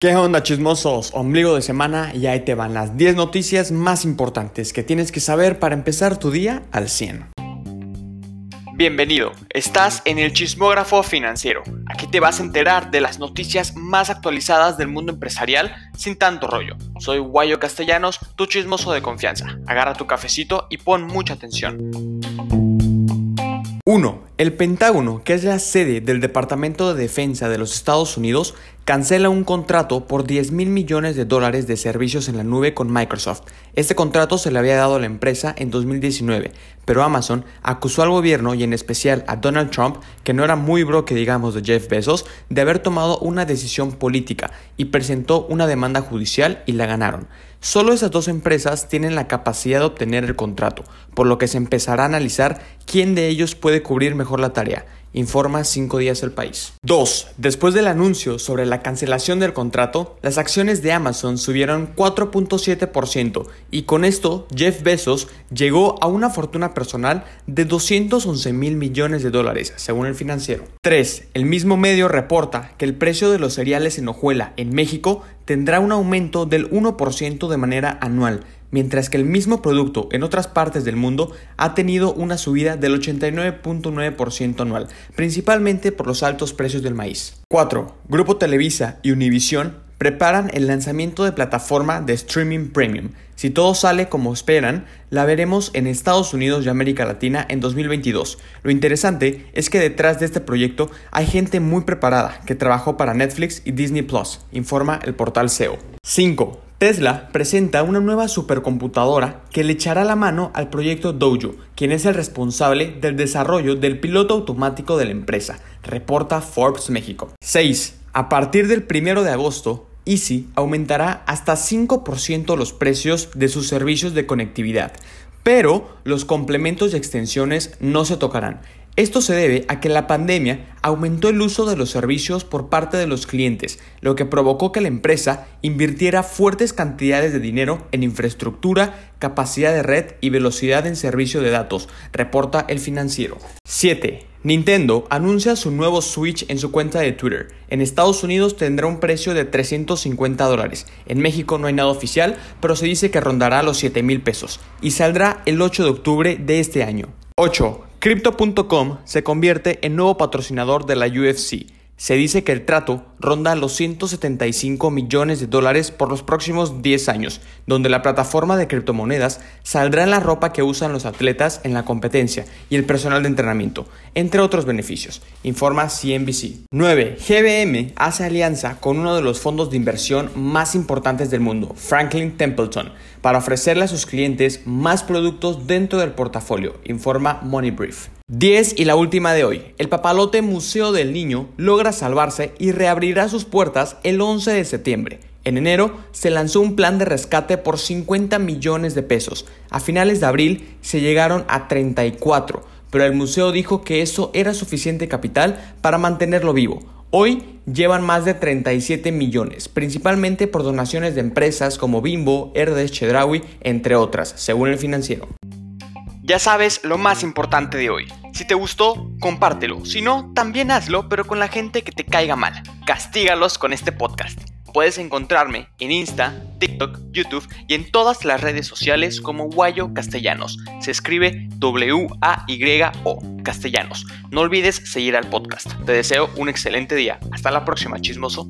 ¿Qué onda chismosos? Ombligo de semana y ahí te van las 10 noticias más importantes que tienes que saber para empezar tu día al 100. Bienvenido, estás en el chismógrafo financiero. Aquí te vas a enterar de las noticias más actualizadas del mundo empresarial sin tanto rollo. Soy Guayo Castellanos, tu chismoso de confianza. Agarra tu cafecito y pon mucha atención. 1. El Pentágono, que es la sede del Departamento de Defensa de los Estados Unidos, cancela un contrato por 10 mil millones de dólares de servicios en la nube con Microsoft. Este contrato se le había dado a la empresa en 2019, pero Amazon acusó al gobierno y en especial a Donald Trump, que no era muy bro que digamos de Jeff Bezos, de haber tomado una decisión política y presentó una demanda judicial y la ganaron. Solo esas dos empresas tienen la capacidad de obtener el contrato, por lo que se empezará a analizar quién de ellos puede cubrir mejor la tarea informa 5 días el país. 2. Después del anuncio sobre la cancelación del contrato, las acciones de Amazon subieron 4.7% y con esto Jeff Bezos llegó a una fortuna personal de 211 mil millones de dólares, según el financiero. 3. El mismo medio reporta que el precio de los cereales en hojuela en México tendrá un aumento del 1% de manera anual mientras que el mismo producto en otras partes del mundo ha tenido una subida del 89.9% anual, principalmente por los altos precios del maíz. 4. Grupo Televisa y Univision preparan el lanzamiento de plataforma de streaming premium. Si todo sale como esperan, la veremos en Estados Unidos y América Latina en 2022. Lo interesante es que detrás de este proyecto hay gente muy preparada que trabajó para Netflix y Disney Plus, informa el portal SEO. 5. Tesla presenta una nueva supercomputadora que le echará la mano al proyecto Dojo, quien es el responsable del desarrollo del piloto automático de la empresa, reporta Forbes México. 6. A partir del 1 de agosto, Easy aumentará hasta 5% los precios de sus servicios de conectividad, pero los complementos y extensiones no se tocarán. Esto se debe a que la pandemia aumentó el uso de los servicios por parte de los clientes, lo que provocó que la empresa invirtiera fuertes cantidades de dinero en infraestructura, capacidad de red y velocidad en servicio de datos, reporta el financiero. 7. Nintendo anuncia su nuevo Switch en su cuenta de Twitter. En Estados Unidos tendrá un precio de 350 dólares. En México no hay nada oficial, pero se dice que rondará los 7 mil pesos y saldrá el 8 de octubre de este año. 8. Crypto.com se convierte en nuevo patrocinador de la UFC. Se dice que el trato ronda los 175 millones de dólares por los próximos 10 años, donde la plataforma de criptomonedas saldrá en la ropa que usan los atletas en la competencia y el personal de entrenamiento, entre otros beneficios, informa CNBC. 9. GBM hace alianza con uno de los fondos de inversión más importantes del mundo, Franklin Templeton, para ofrecerle a sus clientes más productos dentro del portafolio, informa Money Brief. 10 y la última de hoy. El papalote Museo del Niño logra salvarse y reabrirá sus puertas el 11 de septiembre. En enero se lanzó un plan de rescate por 50 millones de pesos. A finales de abril se llegaron a 34, pero el museo dijo que eso era suficiente capital para mantenerlo vivo. Hoy llevan más de 37 millones, principalmente por donaciones de empresas como Bimbo, Herdes, Chedraui, entre otras, según el financiero. Ya sabes lo más importante de hoy. Si te gustó, compártelo. Si no, también hazlo, pero con la gente que te caiga mal. Castígalos con este podcast. Puedes encontrarme en Insta, TikTok, YouTube y en todas las redes sociales como Guayo Castellanos. Se escribe W-A-Y-O Castellanos. No olvides seguir al podcast. Te deseo un excelente día. Hasta la próxima, chismoso.